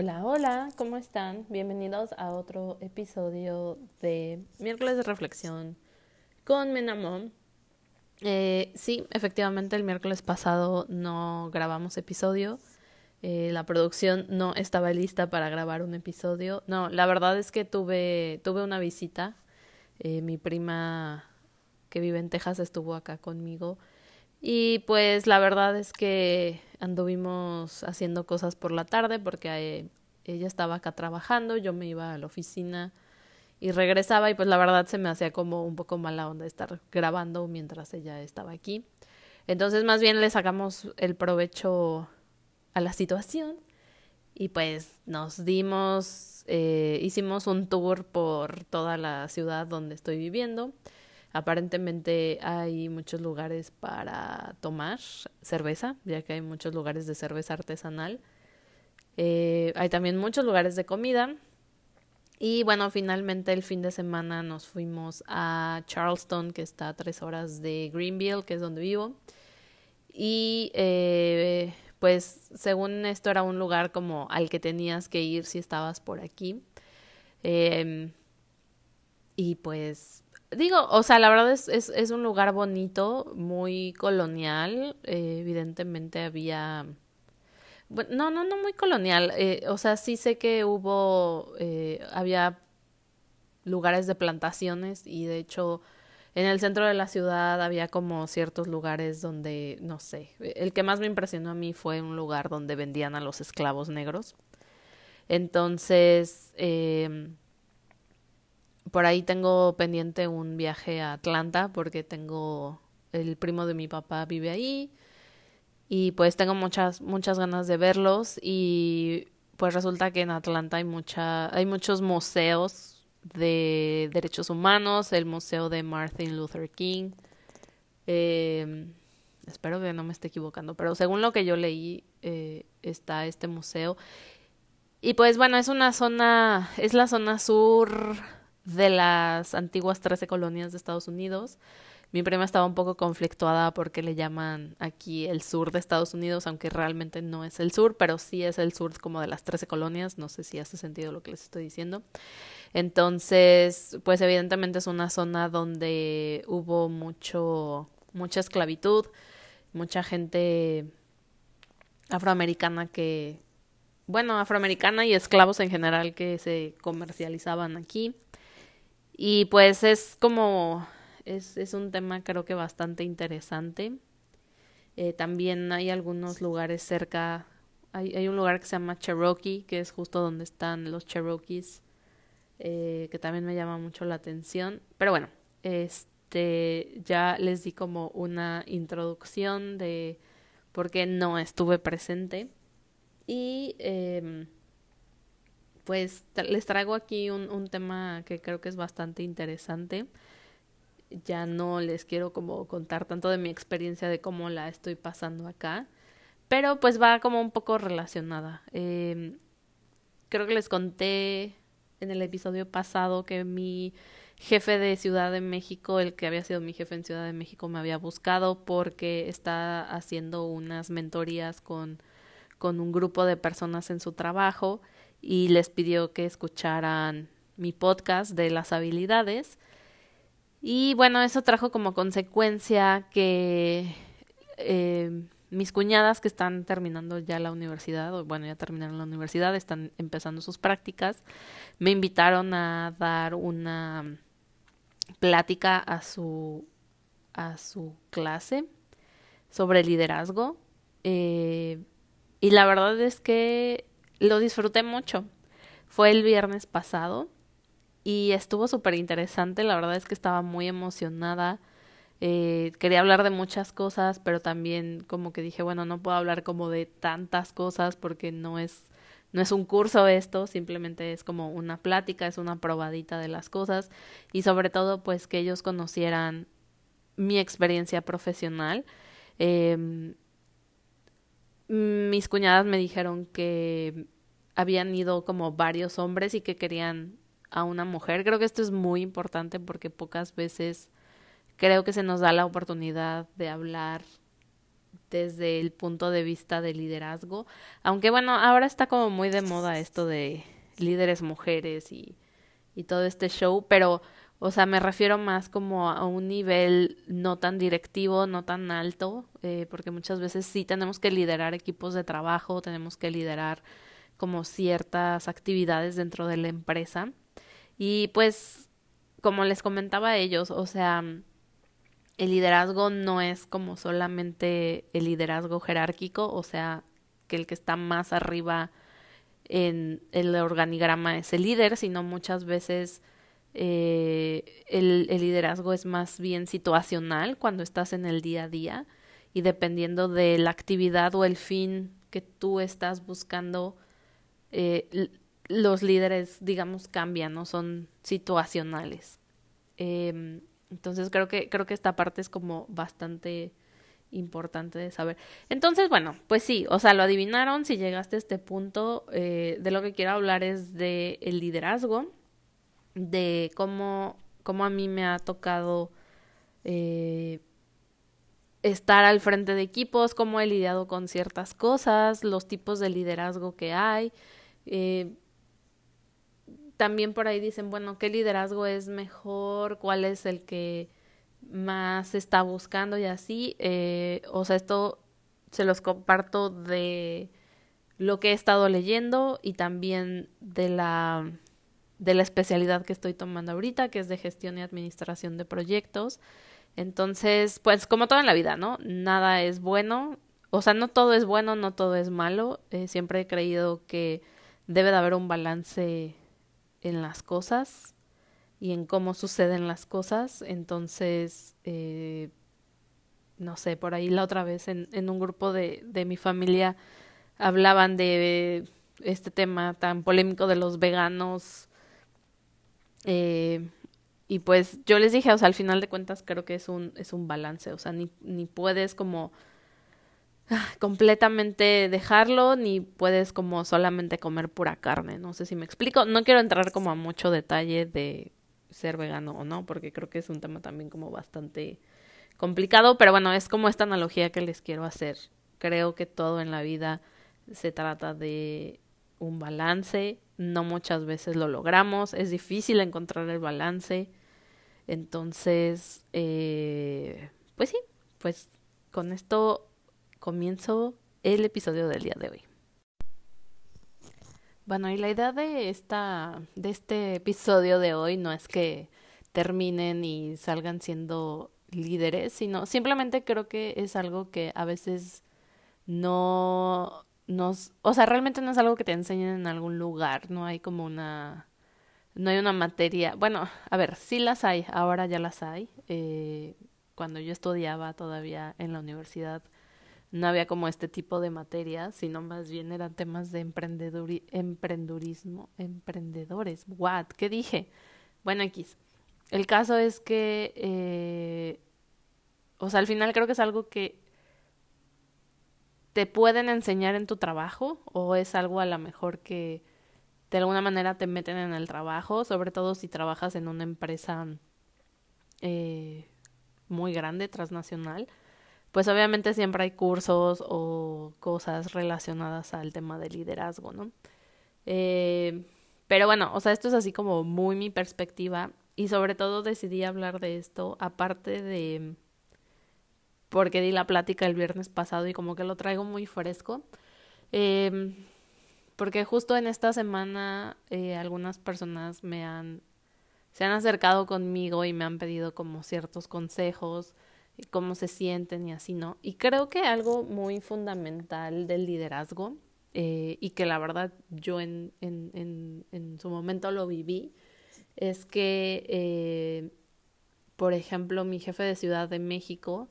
Hola, hola, ¿cómo están? Bienvenidos a otro episodio de Miércoles de Reflexión con Menamom. Eh, sí, efectivamente el miércoles pasado no grabamos episodio. Eh, la producción no estaba lista para grabar un episodio. No, la verdad es que tuve, tuve una visita. Eh, mi prima que vive en Texas estuvo acá conmigo. Y pues la verdad es que anduvimos haciendo cosas por la tarde porque eh, ella estaba acá trabajando, yo me iba a la oficina y regresaba y pues la verdad se me hacía como un poco mala onda estar grabando mientras ella estaba aquí. Entonces más bien le sacamos el provecho a la situación y pues nos dimos, eh, hicimos un tour por toda la ciudad donde estoy viviendo. Aparentemente hay muchos lugares para tomar cerveza, ya que hay muchos lugares de cerveza artesanal. Eh, hay también muchos lugares de comida. Y bueno, finalmente el fin de semana nos fuimos a Charleston, que está a tres horas de Greenville, que es donde vivo. Y eh, pues según esto era un lugar como al que tenías que ir si estabas por aquí. Em, y pues digo, o sea, la verdad es, es, es un lugar bonito, muy colonial. Eh, evidentemente había... Bueno, no, no, no muy colonial. Eh, o sea, sí sé que hubo, eh, había lugares de plantaciones y de hecho en el centro de la ciudad había como ciertos lugares donde, no sé, el que más me impresionó a mí fue un lugar donde vendían a los esclavos negros. Entonces, eh, por ahí tengo pendiente un viaje a Atlanta porque tengo el primo de mi papá vive ahí y pues tengo muchas muchas ganas de verlos y pues resulta que en Atlanta hay mucha hay muchos museos de derechos humanos, el museo de Martin Luther King. Eh, espero que no me esté equivocando, pero según lo que yo leí eh, está este museo y pues bueno es una zona es la zona sur de las antiguas 13 colonias de Estados Unidos. Mi prima estaba un poco conflictuada porque le llaman aquí el sur de Estados Unidos, aunque realmente no es el sur, pero sí es el sur como de las 13 colonias. No sé si hace sentido lo que les estoy diciendo. Entonces, pues evidentemente es una zona donde hubo mucho, mucha esclavitud, mucha gente afroamericana que, bueno, afroamericana y esclavos en general que se comercializaban aquí. Y pues es como, es, es un tema creo que bastante interesante. Eh, también hay algunos lugares cerca, hay, hay un lugar que se llama Cherokee, que es justo donde están los Cherokees, eh, que también me llama mucho la atención. Pero bueno, este, ya les di como una introducción de por qué no estuve presente. Y eh, pues les traigo aquí un, tema que creo que es bastante interesante. Ya no les quiero como contar tanto de mi experiencia de cómo la estoy pasando acá, pero pues va como un poco relacionada. Eh, creo que les conté en el episodio pasado que mi jefe de Ciudad de México, el que había sido mi jefe en Ciudad de México, me había buscado porque está haciendo unas mentorías con, con un grupo de personas en su trabajo y les pidió que escucharan mi podcast de las habilidades. Y bueno, eso trajo como consecuencia que eh, mis cuñadas que están terminando ya la universidad, o bueno, ya terminaron la universidad, están empezando sus prácticas, me invitaron a dar una plática a su, a su clase sobre liderazgo. Eh, y la verdad es que lo disfruté mucho. Fue el viernes pasado y estuvo súper interesante. La verdad es que estaba muy emocionada. Eh, quería hablar de muchas cosas, pero también como que dije, bueno, no puedo hablar como de tantas cosas porque no es no es un curso esto, simplemente es como una plática, es una probadita de las cosas y sobre todo pues que ellos conocieran mi experiencia profesional. Eh, mis cuñadas me dijeron que habían ido como varios hombres y que querían a una mujer. Creo que esto es muy importante porque pocas veces creo que se nos da la oportunidad de hablar desde el punto de vista de liderazgo. Aunque bueno, ahora está como muy de moda esto de líderes mujeres y, y todo este show, pero o sea, me refiero más como a un nivel no tan directivo, no tan alto, eh, porque muchas veces sí tenemos que liderar equipos de trabajo, tenemos que liderar como ciertas actividades dentro de la empresa. Y pues, como les comentaba a ellos, o sea, el liderazgo no es como solamente el liderazgo jerárquico, o sea, que el que está más arriba en el organigrama es el líder, sino muchas veces eh, el, liderazgo es más bien situacional cuando estás en el día a día y dependiendo de la actividad o el fin que tú estás buscando, eh, los líderes, digamos, cambian, ¿no? Son situacionales. Eh, entonces creo que, creo que esta parte es como bastante importante de saber. Entonces, bueno, pues sí, o sea, lo adivinaron si llegaste a este punto. Eh, de lo que quiero hablar es de el liderazgo, de cómo, cómo a mí me ha tocado eh, estar al frente de equipos, cómo he lidiado con ciertas cosas, los tipos de liderazgo que hay. Eh, también por ahí dicen, bueno, ¿qué liderazgo es mejor? ¿Cuál es el que más está buscando y así? Eh, o sea, esto se los comparto de lo que he estado leyendo y también de la de la especialidad que estoy tomando ahorita, que es de gestión y administración de proyectos. Entonces, pues como todo en la vida, ¿no? Nada es bueno, o sea, no todo es bueno, no todo es malo. Eh, siempre he creído que debe de haber un balance en las cosas y en cómo suceden las cosas. Entonces, eh, no sé, por ahí la otra vez en, en un grupo de, de mi familia hablaban de este tema tan polémico de los veganos. Eh, y pues yo les dije, o sea, al final de cuentas creo que es un, es un balance, o sea, ni, ni puedes como completamente dejarlo, ni puedes como solamente comer pura carne. No sé si me explico. No quiero entrar como a mucho detalle de ser vegano o no, porque creo que es un tema también como bastante complicado, pero bueno, es como esta analogía que les quiero hacer. Creo que todo en la vida se trata de un balance, no muchas veces lo logramos, es difícil encontrar el balance, entonces, eh, pues sí, pues con esto comienzo el episodio del día de hoy. Bueno, y la idea de esta de este episodio de hoy no es que terminen y salgan siendo líderes, sino simplemente creo que es algo que a veces no nos, o sea, realmente no es algo que te enseñen en algún lugar, no hay como una no hay una materia, bueno, a ver, sí las hay, ahora ya las hay. Eh, cuando yo estudiaba todavía en la universidad, no había como este tipo de materias, sino más bien eran temas de emprendedurismo, emprendedores. What? ¿Qué dije? Bueno, X. El caso es que, eh, o sea, al final creo que es algo que te pueden enseñar en tu trabajo o es algo a lo mejor que de alguna manera te meten en el trabajo, sobre todo si trabajas en una empresa eh, muy grande, transnacional pues obviamente siempre hay cursos o cosas relacionadas al tema de liderazgo, ¿no? Eh, pero bueno, o sea, esto es así como muy mi perspectiva y sobre todo decidí hablar de esto aparte de porque di la plática el viernes pasado y como que lo traigo muy fresco. Eh, porque justo en esta semana eh, algunas personas me han se han acercado conmigo y me han pedido como ciertos consejos cómo se sienten y así, ¿no? Y creo que algo muy fundamental del liderazgo, eh, y que la verdad yo en, en, en, en, su momento lo viví, es que, eh, por ejemplo, mi jefe de Ciudad de México,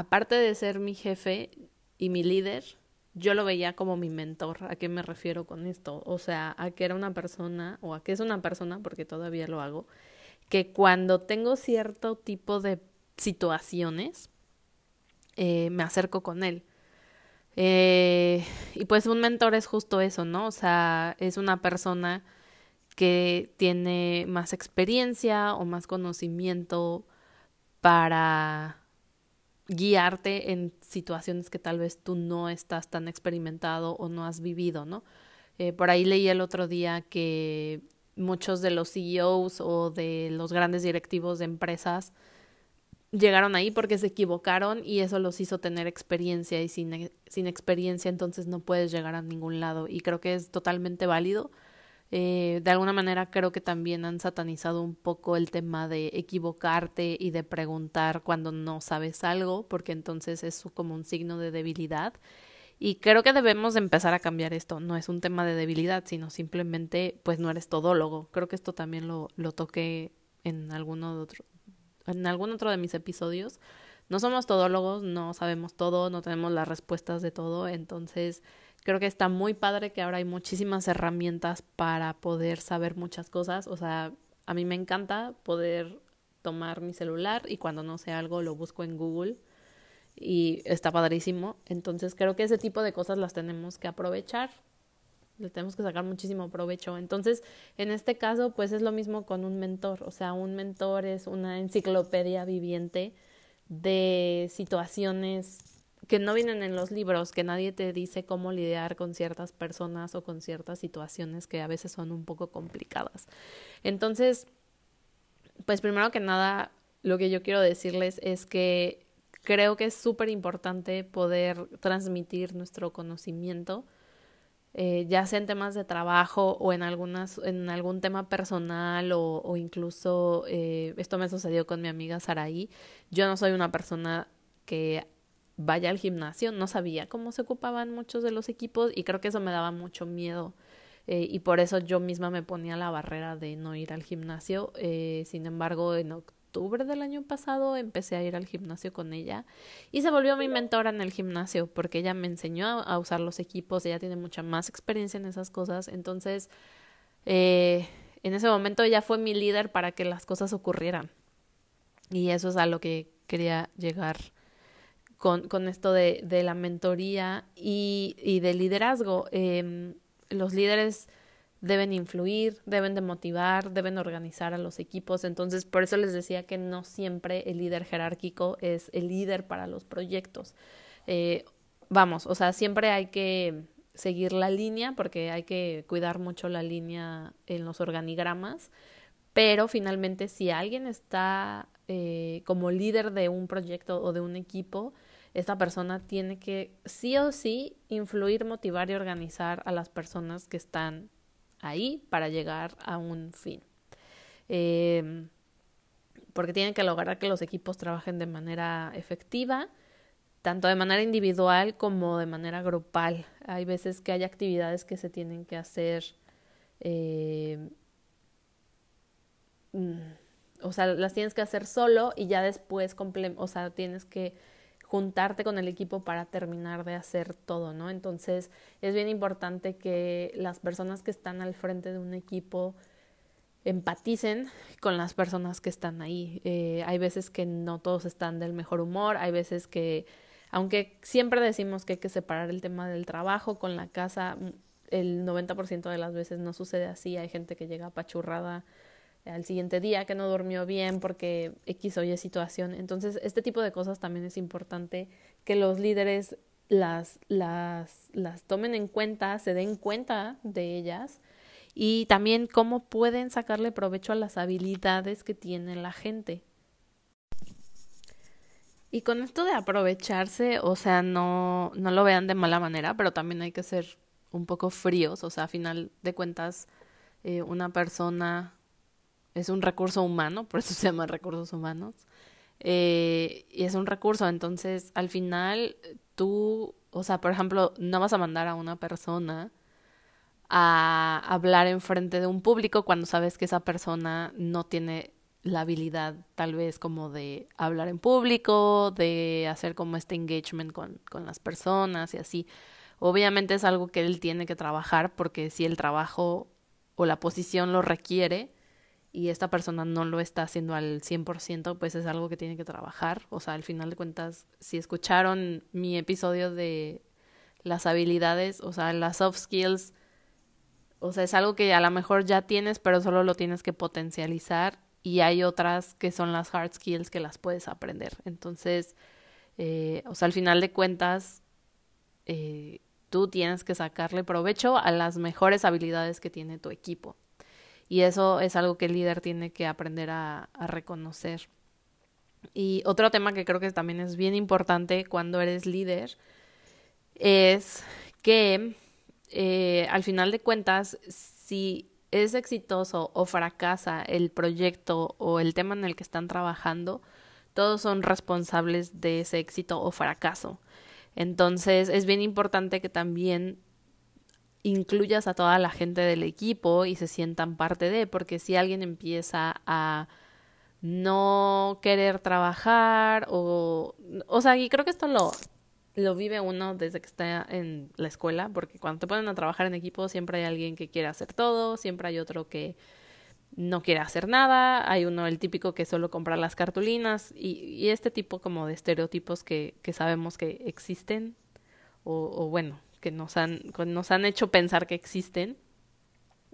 aparte de ser mi jefe y mi líder, yo lo veía como mi mentor. ¿A qué me refiero con esto? O sea, a que era una persona, o a que es una persona, porque todavía lo hago, que cuando tengo cierto tipo de situaciones, eh, me acerco con él. Eh, y pues un mentor es justo eso, ¿no? O sea, es una persona que tiene más experiencia o más conocimiento para guiarte en situaciones que tal vez tú no estás tan experimentado o no has vivido, ¿no? Eh, por ahí leí el otro día que muchos de los CEOs o de los grandes directivos de empresas llegaron ahí porque se equivocaron y eso los hizo tener experiencia y sin, sin experiencia entonces no puedes llegar a ningún lado y creo que es totalmente válido. Eh, de alguna manera creo que también han satanizado un poco el tema de equivocarte y de preguntar cuando no sabes algo porque entonces es como un signo de debilidad y creo que debemos empezar a cambiar esto. No es un tema de debilidad, sino simplemente, pues no eres todólogo. Creo que esto también lo, lo toqué en alguno otro, en algún otro de mis episodios. No somos todólogos, no sabemos todo, no tenemos las respuestas de todo, entonces creo que está muy padre que ahora hay muchísimas herramientas para poder saber muchas cosas. O sea, a mí me encanta poder tomar mi celular y cuando no sé algo lo busco en Google y está padrísimo. Entonces creo que ese tipo de cosas las tenemos que aprovechar le tenemos que sacar muchísimo provecho. Entonces, en este caso, pues es lo mismo con un mentor. O sea, un mentor es una enciclopedia viviente de situaciones que no vienen en los libros, que nadie te dice cómo lidiar con ciertas personas o con ciertas situaciones que a veces son un poco complicadas. Entonces, pues primero que nada, lo que yo quiero decirles es que creo que es súper importante poder transmitir nuestro conocimiento eh, ya sea en temas de trabajo o en, algunas, en algún tema personal o, incluso eh, esto me sucedió con mi amiga Saraí. Yo no soy una persona que vaya al gimnasio, no sabía cómo se ocupaban muchos de los equipos y creo que eso me daba mucho miedo. Eh, y por eso yo misma me ponía la barrera de no ir al gimnasio. Eh, sin embargo, en octubre del año pasado empecé a ir al gimnasio con ella y se volvió mi mentora en el gimnasio porque ella me enseñó a, usar los equipos, ella tiene mucha más experiencia en esas cosas, entonces eh, en ese momento ella fue mi líder para que las cosas ocurrieran y eso es a lo que quería llegar con, con esto de, de la mentoría y, y del liderazgo. Eh, los líderes deben influir, deben de motivar, deben organizar a los equipos. Entonces, por eso les decía que no siempre el líder jerárquico es el líder para los proyectos. Eh, vamos, o sea, siempre hay que seguir la línea porque hay que cuidar mucho la línea en los organigramas, pero finalmente si alguien está eh, como líder de un proyecto o de un equipo, esta persona tiene que sí o sí influir, motivar y organizar a las personas que están ahí para llegar a un fin. Eh, porque tienen que lograr que los equipos trabajen de manera efectiva, tanto de manera individual como de manera grupal. Hay veces que hay actividades que se tienen que hacer, eh, mm, o sea, las tienes que hacer solo y ya después, o sea, tienes que juntarte con el equipo para terminar de hacer todo, ¿no? Entonces es bien importante que las personas que están al frente de un equipo empaticen con las personas que están ahí. Eh, hay veces que no todos están del mejor humor, hay veces que, aunque siempre decimos que hay que separar el tema del trabajo con la casa, el 90% de las veces no sucede así, hay gente que llega apachurrada al siguiente día que no durmió bien porque X o Y situación. Entonces, este tipo de cosas también es importante que los líderes las, las, las tomen en cuenta, se den cuenta de ellas y también cómo pueden sacarle provecho a las habilidades que tiene la gente. Y con esto de aprovecharse, o sea, no, no lo vean de mala manera, pero también hay que ser un poco fríos, o sea, a final de cuentas, eh, una persona es un recurso humano, por eso se llama recursos humanos. Eh, y es un recurso, entonces al final tú, o sea, por ejemplo, no vas a mandar a una persona a hablar en frente de un público cuando sabes que esa persona no tiene la habilidad tal vez como de hablar en público, de hacer como este engagement con, con las personas y así. Obviamente es algo que él tiene que trabajar porque si el trabajo o la posición lo requiere, y esta persona no lo está haciendo al 100%, pues es algo que tiene que trabajar. O sea, al final de cuentas, si escucharon mi episodio de las habilidades, o sea, las soft skills, o sea, es algo que a lo mejor ya tienes, pero solo lo tienes que potencializar. Y hay otras que son las hard skills que las puedes aprender. Entonces, Eh, o sea, al final de cuentas, eh, tú tienes que sacarle provecho a las mejores habilidades que tiene tu equipo. Y eso es algo que el líder tiene que aprender a, reconocer. Y otro tema que creo que también es bien importante cuando eres líder es que eh, al final de cuentas, si es exitoso o fracasa el proyecto o el tema en el que están trabajando, todos son responsables de ese éxito o fracaso. Entonces es bien importante que también incluyas a toda la gente del equipo y se sientan parte de, porque si alguien empieza a no querer trabajar o, o sea, y creo que esto lo, lo vive uno desde que está en la escuela, porque cuando te ponen a trabajar en equipo siempre hay alguien que quiere hacer todo, siempre hay otro que no quiere hacer nada, hay uno el típico que solo compra las cartulinas y, y este tipo como de estereotipos que, que sabemos que existen o, o, bueno, que nos han, nos han hecho pensar que existen.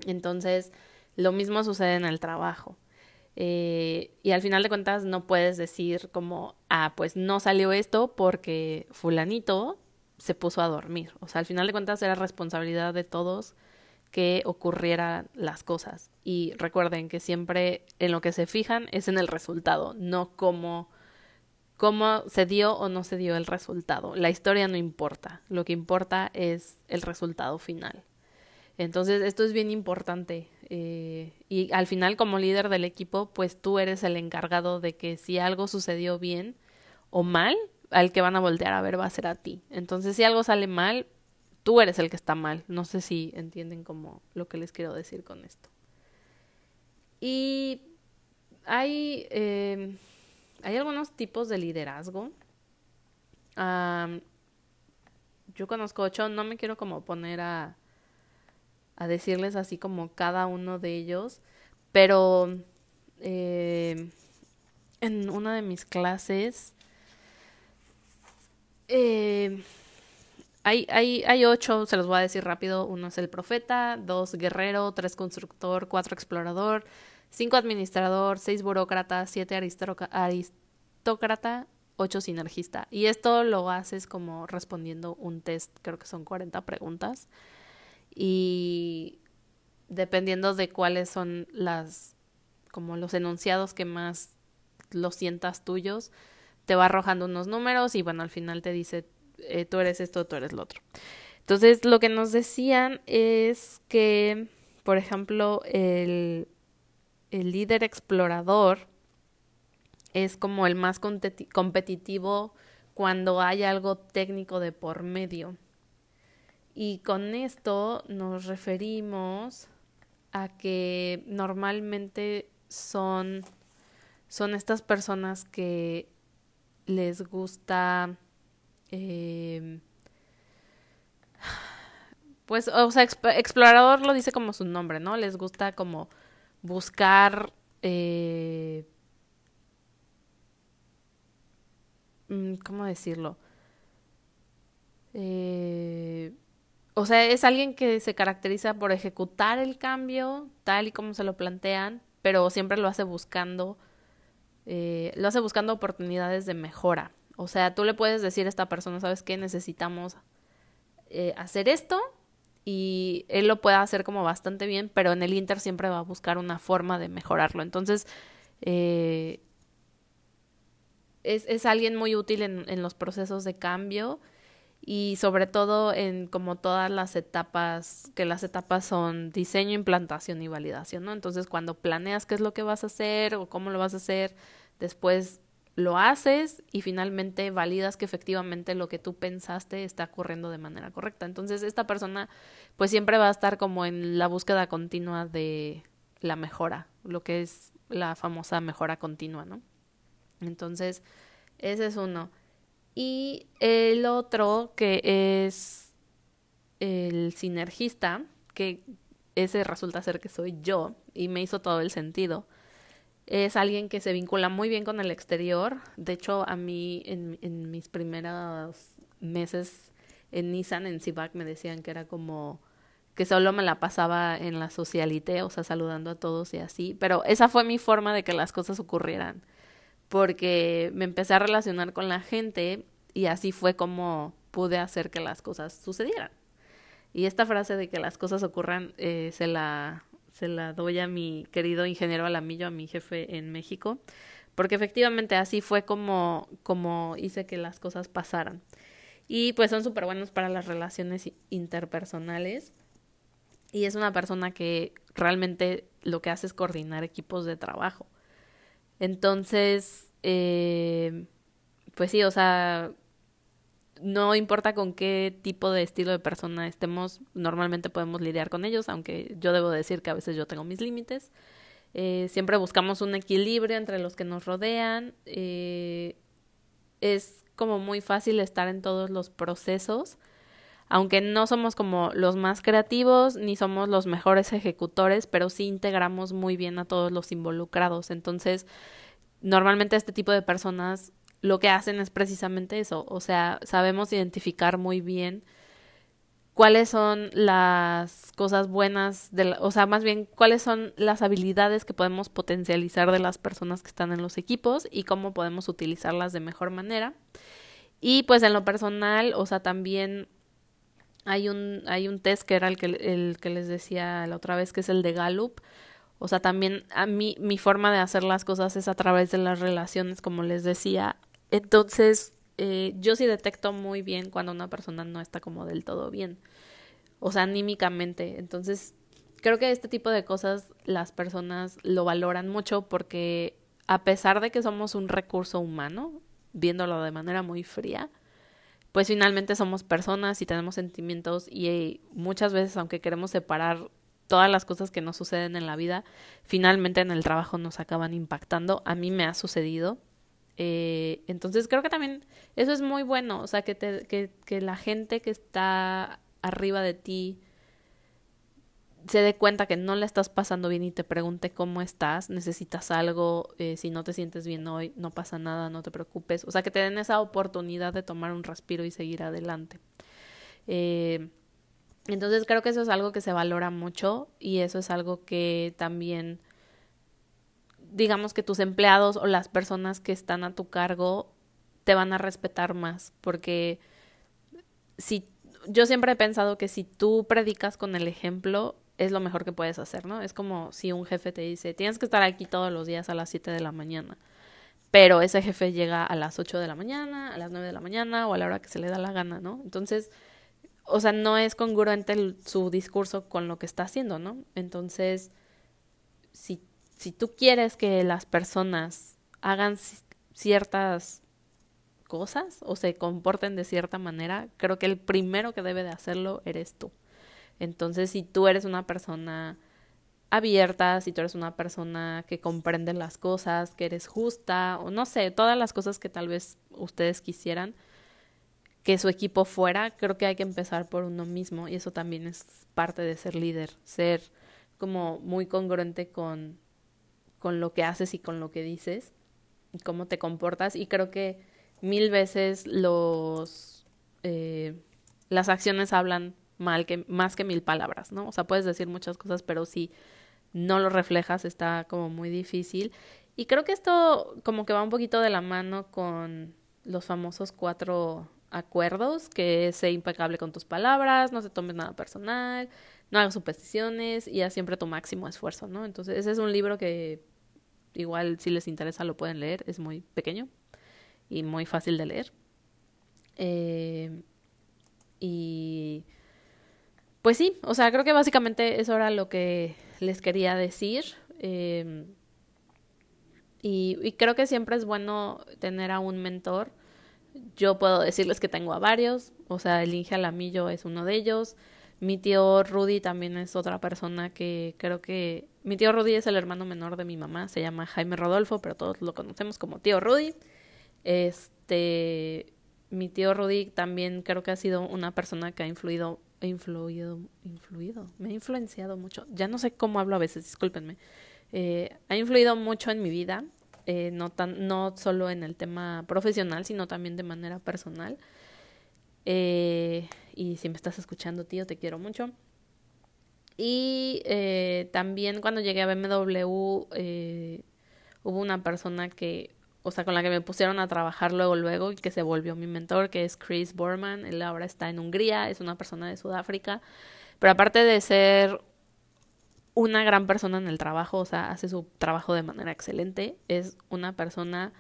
Entonces, lo mismo sucede en el trabajo. Eh, y al final de cuentas no puedes decir como, ah, pues no salió esto porque fulanito se puso a dormir. O sea, al final de cuentas era responsabilidad de todos que ocurrieran las cosas. Y recuerden que siempre en lo que se fijan es en el resultado, no como cómo se dio o no se dio el resultado. La historia no importa, lo que importa es el resultado final. Entonces, esto es bien importante. Eh, y al final, como líder del equipo, pues tú eres el encargado de que si algo sucedió bien o mal, al que van a voltear a ver va a ser a ti. Entonces, si algo sale mal, tú eres el que está mal. No sé si entienden como lo que les quiero decir con esto. Y hay, eh, hay algunos tipos de liderazgo. yo conozco ocho, no me quiero como poner a a decirles así como cada uno de ellos, pero eh, en una de mis clases eh, hay, hay, hay ocho, se los voy a decir rápido. Uno es el profeta, dos guerrero, tres constructor, cuatro explorador, cinco administrador, seis burócrata, siete aristócrata, ocho sinergista. Y esto lo haces como respondiendo un test, creo que son 40 preguntas y dependiendo de cuáles son las como los enunciados que más lo sientas tuyos, te va arrojando unos números y bueno, al final te dice eh, tú eres esto, tú eres lo otro. Entonces, lo que nos decían es que, por ejemplo, el, el líder explorador es como el más competitivo cuando hay algo técnico de por medio. Y con esto nos referimos a que normalmente son, son estas personas que les gusta eh, pues o sea explorador lo dice como su nombre no les gusta como buscar eh, mm, cómo decirlo eh, o sea, es alguien que se caracteriza por ejecutar el cambio tal y como se lo plantean, pero siempre lo hace buscando, eh, lo hace buscando oportunidades de mejora. O sea, tú le puedes decir a esta persona, ¿sabes qué? Necesitamos hacer esto y él lo puede hacer como bastante bien, pero en el Inter siempre va a buscar una forma de mejorarlo. Entonces, eh, es, es, alguien muy útil en, en los procesos de cambio y sobre todo en como todas las etapas, que las etapas son diseño, implantación y validación, ¿no? Entonces cuando planeas qué es lo que vas a hacer o cómo lo vas a hacer, después lo haces y finalmente validas que efectivamente lo que tú pensaste está ocurriendo de manera correcta. Entonces esta persona pues siempre va a estar como en la búsqueda continua de la mejora, lo que es la famosa mejora continua, ¿no? Entonces, ese es uno. Y el otro que es el sinergista, que ese resulta ser que soy yo y me hizo todo el sentido. Es alguien que se vincula muy bien con el exterior. De hecho, a mí en, mis primeros meses en Nissan, en CIVAC, me decían que era como que solo me la pasaba en la socialité, o sea, saludando a todos y así. Pero esa fue mi forma de que las cosas ocurrieran porque me empecé a relacionar con la gente y así fue como pude hacer que las cosas sucedieran. Y esta frase de que las cosas ocurran eh, se, la, se la doy a mi querido ingeniero Alamillo, a mi jefe en México, porque efectivamente así fue como, como hice que las cosas pasaran. Y pues son súper buenos para las relaciones interpersonales. Y es una persona que realmente lo que hace es coordinar equipos de trabajo. Entonces, eh, pues sí, o sea, no importa con qué tipo de estilo de persona estemos, normalmente podemos lidiar con ellos, aunque yo debo decir que a veces yo tengo mis límites. Eh, siempre buscamos un equilibrio entre los que nos rodean. Eh, es como muy fácil estar en todos los procesos, aunque no somos como los más creativos ni somos los mejores ejecutores, pero sí integramos muy bien a todos los involucrados. Entonces, normalmente este tipo de personas lo que hacen es precisamente eso, o sea, sabemos identificar muy bien cuáles son las cosas buenas, de o sea, más bien cuáles son las habilidades que podemos potencializar de las personas que están en los equipos y cómo podemos utilizarlas de mejor manera. Y pues en lo personal, o sea, también hay un, hay un test que era el que, el que les decía la otra vez, que es el de Gallup. O sea, también a mí, mi forma de hacer las cosas es a través de las relaciones, como les decía. Entonces, eh, yo sí detecto muy bien cuando una persona no está como del todo bien, o sea, anímicamente. Entonces, creo que este tipo de cosas las personas lo valoran mucho porque a pesar de que somos un recurso humano, viéndolo de manera muy fría, pues finalmente somos personas y tenemos sentimientos y muchas veces, aunque queremos separar todas las cosas que nos suceden en la vida, finalmente en el trabajo nos acaban impactando. A mí me ha sucedido eh, entonces creo que también eso es muy bueno, o sea, que, te, que, que la gente que está arriba de ti se dé cuenta que no le estás pasando bien y te pregunte cómo estás, necesitas algo, eh, si no te sientes bien hoy, no pasa nada, no te preocupes. O sea, que te den esa oportunidad de tomar un respiro y seguir adelante. Eh, entonces creo que eso es algo que se valora mucho y eso es algo que también digamos que tus empleados o las personas que están a tu cargo te van a respetar más, porque si yo siempre he pensado que si tú predicas con el ejemplo es lo mejor que puedes hacer, ¿no? Es como si un jefe te dice, tienes que estar aquí todos los días a las 7 de la mañana, pero ese jefe llega a las 8 de la mañana, a las 9 de la mañana o a la hora que se le da la gana, ¿no? Entonces, o sea, no es congruente su discurso con lo que está haciendo, ¿no? Entonces, si si tú quieres que las personas hagan ciertas cosas o se comporten de cierta manera, creo que el primero que debe de hacerlo eres tú. Entonces, si tú eres una persona abierta, si tú eres una persona que comprende las cosas, que eres justa, o no sé, todas las cosas que tal vez ustedes quisieran que su equipo fuera, creo que hay que empezar por uno mismo y eso también es parte de ser líder, ser como muy congruente con con lo que haces y con lo que dices y cómo te comportas. Y creo que mil veces los eh, las acciones hablan mal que más que mil palabras, ¿no? O sea, puedes decir muchas cosas, pero si no lo reflejas está como muy difícil. Y creo que esto como que va un poquito de la mano con los famosos cuatro acuerdos, que es ser impecable con tus palabras, no te tomes nada personal, no hagas supersticiones y haz siempre tu máximo esfuerzo, ¿no? Entonces, ese es un libro que igual si les interesa lo pueden leer, es muy pequeño y muy fácil de leer. Eh, y pues sí, o sea, creo que básicamente eso era lo que les quería decir. Eh, y, y, creo que siempre es bueno tener a un mentor. Yo puedo decirles que tengo a varios, o sea, el Inge Alamillo es uno de ellos. Mi tío Rudy también es otra persona que creo que... Mi tío Rudy es el hermano menor de mi mamá, se llama Jaime Rodolfo, pero todos lo conocemos como tío Rudy. Este, mi tío Rudy también creo que ha sido una persona que ha influido, influido, influido, me ha influenciado mucho. Ya no sé cómo hablo a veces, discúlpenme. Eh, ha influido mucho en mi vida, eh, no, tan, no solo en el tema profesional, sino también de manera personal. Eh, y si me estás escuchando, tío, te quiero mucho. Y eh, también cuando llegué a BMW eh, hubo una persona que, o sea, con la que me pusieron a trabajar luego, luego, y que se volvió mi mentor, que es Chris Borman. Él ahora está en Hungría, es una persona de Sudáfrica. Pero aparte de ser una gran persona en el trabajo, o sea, hace su trabajo de manera excelente, es una persona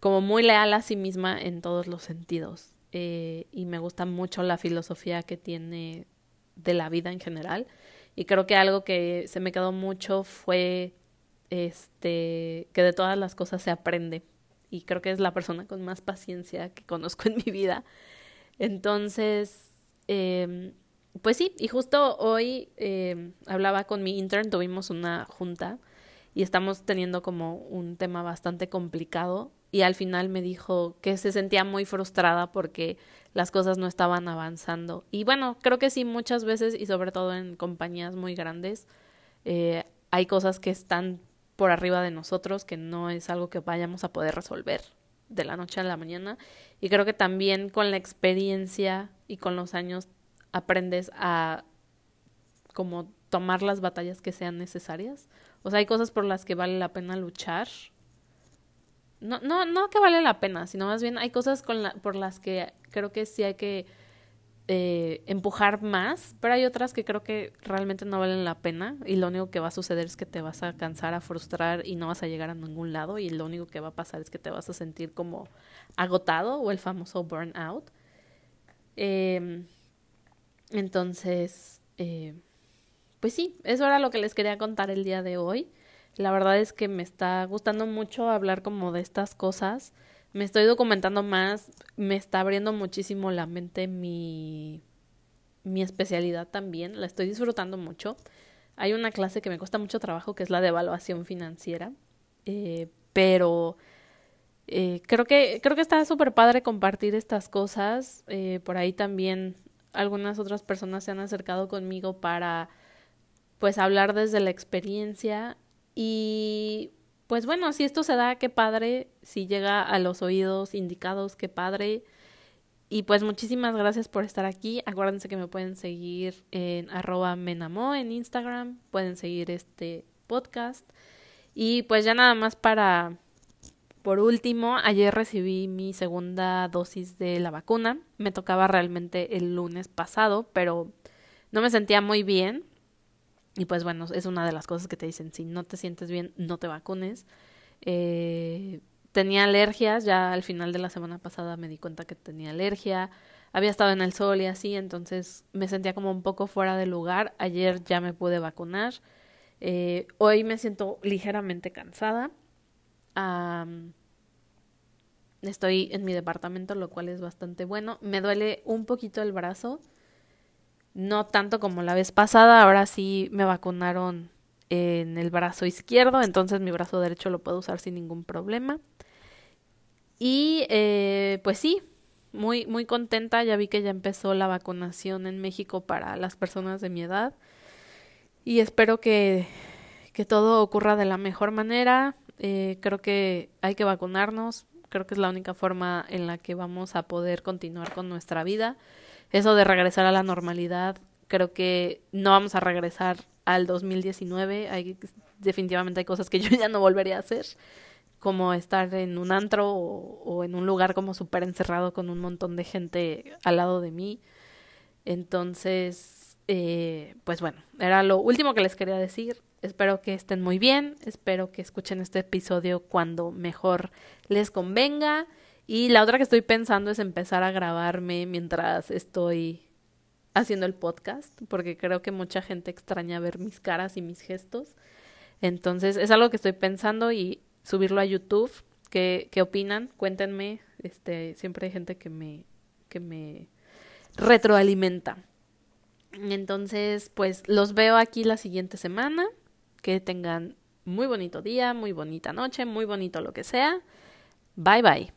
como muy leal a sí misma en todos los sentidos. Eh, y me gusta mucho la filosofía que tiene de la vida en general. Y creo que algo que se me quedó mucho fue este, que de todas las cosas se aprende. Y creo que es la persona con más paciencia que conozco en mi vida. Entonces, eh, pues sí, y justo hoy eh, hablaba con mi intern, tuvimos una junta y estamos teniendo como un tema bastante complicado y al final me dijo que se sentía muy frustrada porque las cosas no estaban avanzando. Y bueno, creo que sí, muchas veces y sobre todo en compañías muy grandes eh, hay cosas que están por arriba de nosotros, que no es algo que vayamos a poder resolver de la noche a la mañana. Y creo que también con la experiencia y con los años aprendes a como tomar las batallas que sean necesarias. O sea, hay cosas por las que vale la pena luchar. No, no, no que vale la pena, sino más bien hay cosas con la, por las que creo que sí hay que eh, empujar más, pero hay otras que creo que realmente no valen la pena y lo único que va a suceder es que te vas a cansar, a frustrar y no vas a llegar a ningún lado y lo único que va a pasar es que te vas a sentir como agotado o el famoso burnout. Eh, entonces, pues sí, eso era lo que les quería contar el día de hoy. La verdad es que me está gustando mucho hablar como de estas cosas me estoy documentando más, me está abriendo muchísimo la mente mi, mi especialidad también, la estoy disfrutando mucho. Hay una clase que me cuesta mucho trabajo que es la de evaluación financiera, eh, pero eh, creo que creo que está súper padre compartir estas cosas. Eh, por ahí también algunas otras personas se han acercado conmigo para pues hablar desde la experiencia y pues bueno, si esto se da, qué padre, si llega a los oídos indicados, qué padre. Y pues muchísimas gracias por estar aquí. Acuérdense que me pueden seguir en arroba menamo en Instagram, pueden seguir este podcast. Y pues ya nada más para, por último, ayer recibí mi segunda dosis de la vacuna. Me tocaba realmente el lunes pasado, pero no me sentía muy bien. Y pues bueno, es una de las cosas que te dicen, si no te sientes bien, no te vacunes. Eh, tenía alergias, ya al final de la semana pasada me di cuenta que tenía alergia, había estado en el sol y así, entonces me sentía como un poco fuera de lugar. Ayer ya me pude vacunar. Eh, hoy me siento ligeramente cansada. estoy en mi departamento, lo cual es bastante bueno. Me duele un poquito el brazo no tanto como la vez pasada, ahora sí me vacunaron en el brazo izquierdo, entonces mi brazo derecho lo puedo usar sin ningún problema. Y eh, pues sí, muy, muy contenta, ya vi que ya empezó la vacunación en México para las personas de mi edad y espero que, que todo ocurra de la mejor manera. Eh, creo que hay que vacunarnos, creo que es la única forma en la que vamos a poder continuar con nuestra vida eso de regresar a la normalidad, creo que no vamos a regresar al 2019. Hay, definitivamente hay cosas que yo ya no volvería a hacer, como estar en un antro o, en un lugar como súper encerrado con un montón de gente al lado de mí. Entonces, eh, pues bueno, era lo último que les quería decir. Espero que estén muy bien, espero que escuchen este episodio cuando mejor les convenga. Y la otra que estoy pensando es empezar a grabarme mientras estoy haciendo el podcast, porque creo que mucha gente extraña ver mis caras y mis gestos. Entonces es algo que estoy pensando y subirlo a YouTube. ¿Qué, qué opinan? Cuéntenme. Este, siempre hay gente que me, que me retroalimenta. Entonces, pues los veo aquí la siguiente semana. Que tengan muy bonito día, muy bonita noche, muy bonito lo que sea. Bye bye.